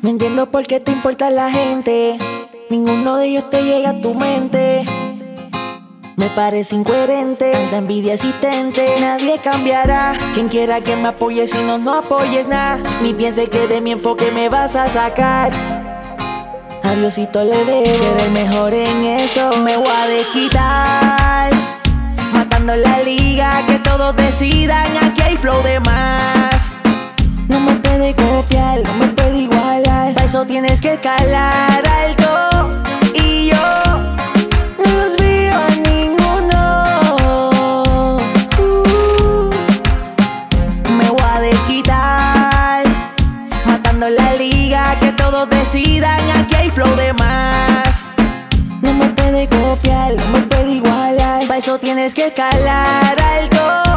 No entiendo por qué te importa la gente. Ninguno de ellos te llega a tu mente. Me parece incoherente, tanta envidia existente. Nadie cambiará. Quien quiera que me apoye, si no, no apoyes nada. Ni piense que de mi enfoque me vas a sacar. Adiosito le debo ser el mejor en esto. Me voy a desquitar. Matando la liga, que todos decidan. Aquí hay flow de más. No me puede confiar, no me puede igualar. Para eso tienes que escalar alto. Y yo no los veo a ninguno. Uh, me voy a desquitar. Matando la liga, que todos decidan. Aquí hay flow de más. No me puede confiar, no me puede igualar. Para eso tienes que escalar alto.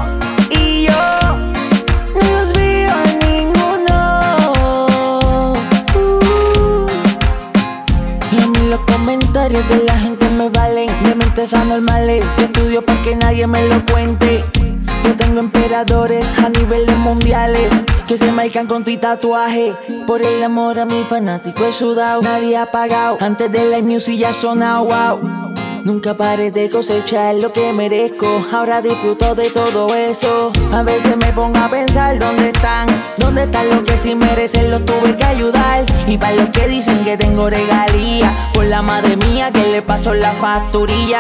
Comentarios de la gente me valen De mentes anormales Yo estudio para que nadie me lo cuente. Yo tengo emperadores a niveles mundiales Que se marcan con tu tatuaje. Por el amor a mi fanático he sudado Nadie ha pagado. Antes de la music ya sonado wow Nunca paré de cosechar lo que merezco. Ahora disfruto de todo eso. A veces me pongo a pensar dónde están, dónde están los que sí merecen, los tuve que ayudar. Y para los que dicen que tengo regalía, por la madre mía que le pasó la facturilla.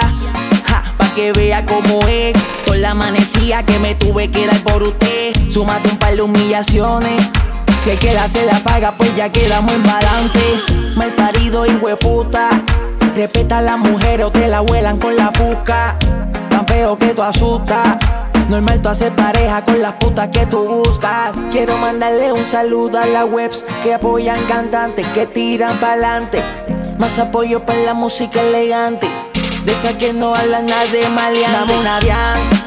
Ja, pa' que vea cómo es, con la amanecía que me tuve que dar por usted. Súmate un par de humillaciones. Si hay que la se la paga, pues ya quedamos en balance. Mal parido y hueputa. Respeta a la mujer o te la vuelan con la fusca. Tan feo que tú asustas. Normal tú haces pareja con las putas que tú buscas. Quiero mandarle un saludo a las webs que apoyan cantantes que tiran pa'lante. Más apoyo para la música elegante. De esa que no hablan nada de maleante. Dame una Bianca,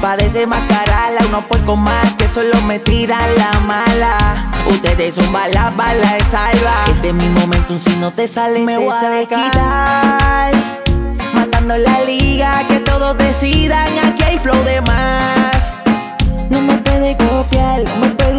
Pa' desenmascararla, unos puercos más que solo me tiran la mala. Ustedes son balas, balas de salva. Este es mi momento, si no te sale, me voy a desquitar. Matando la liga, que todos decidan. Aquí hay flow de más. No me puede confiar, no me puede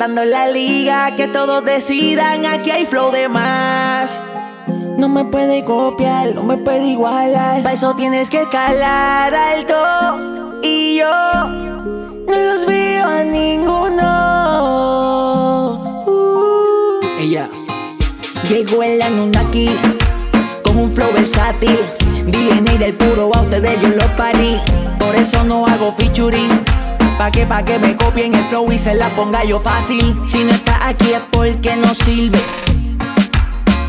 Matando la liga, que todos decidan. Aquí hay flow de más. No me puede copiar, no me puede igualar. Para eso tienes que escalar alto. Y yo no los veo a ninguno. Uh. Ella, Llegó el Anunnaki con un flow versátil. DNA del puro a ustedes yo los parí. Por eso no hago featuring. Pa' que, pa' que me copien el flow y se la ponga yo fácil. Si no estás aquí es porque no sirves.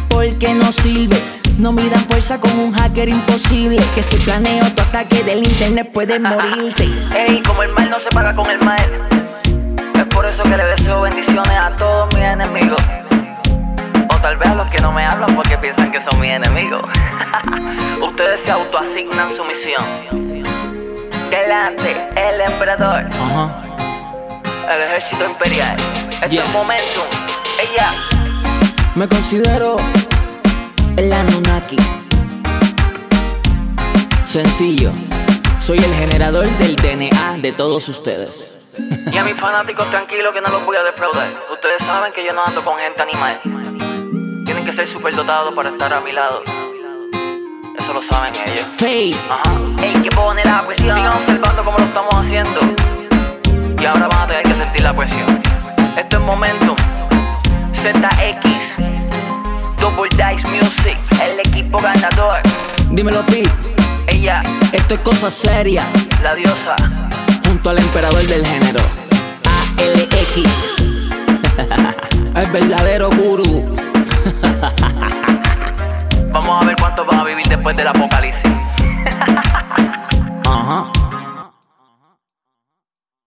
Porque no sirves. No midan fuerza con un hacker imposible. Que si planeo tu ataque del internet puedes morirte. Ey, como el mal no se paga con el mal. Es por eso que le deseo bendiciones a todos mis enemigos. O tal vez a los que no me hablan porque piensan que son mis enemigos. Ustedes se autoasignan su misión. Delante, el emperador, ajá. el ejército imperial. Este Yeah. es momentum. Ella. Me considero el Anunnaki. Sencillo. Soy el generador del DNA de todos ustedes. Y a mis fanáticos tranquilos que no los voy a defraudar. Ustedes saben que yo no ando con gente animal. Tienen que ser superdotados para estar a mi lado. Eso lo saben ellos. Ajá. Ey, que pone la presión. Sigan observando cómo lo estamos haciendo. Y ahora van a tener que sentir la presión. Esto es Momentum. ZX. Double Dice Music. El equipo ganador. Dímelo, Pete. Ella, Esto es cosa seria. la diosa. Junto al emperador del género. ALX. el verdadero gurú. después del apocalipsis.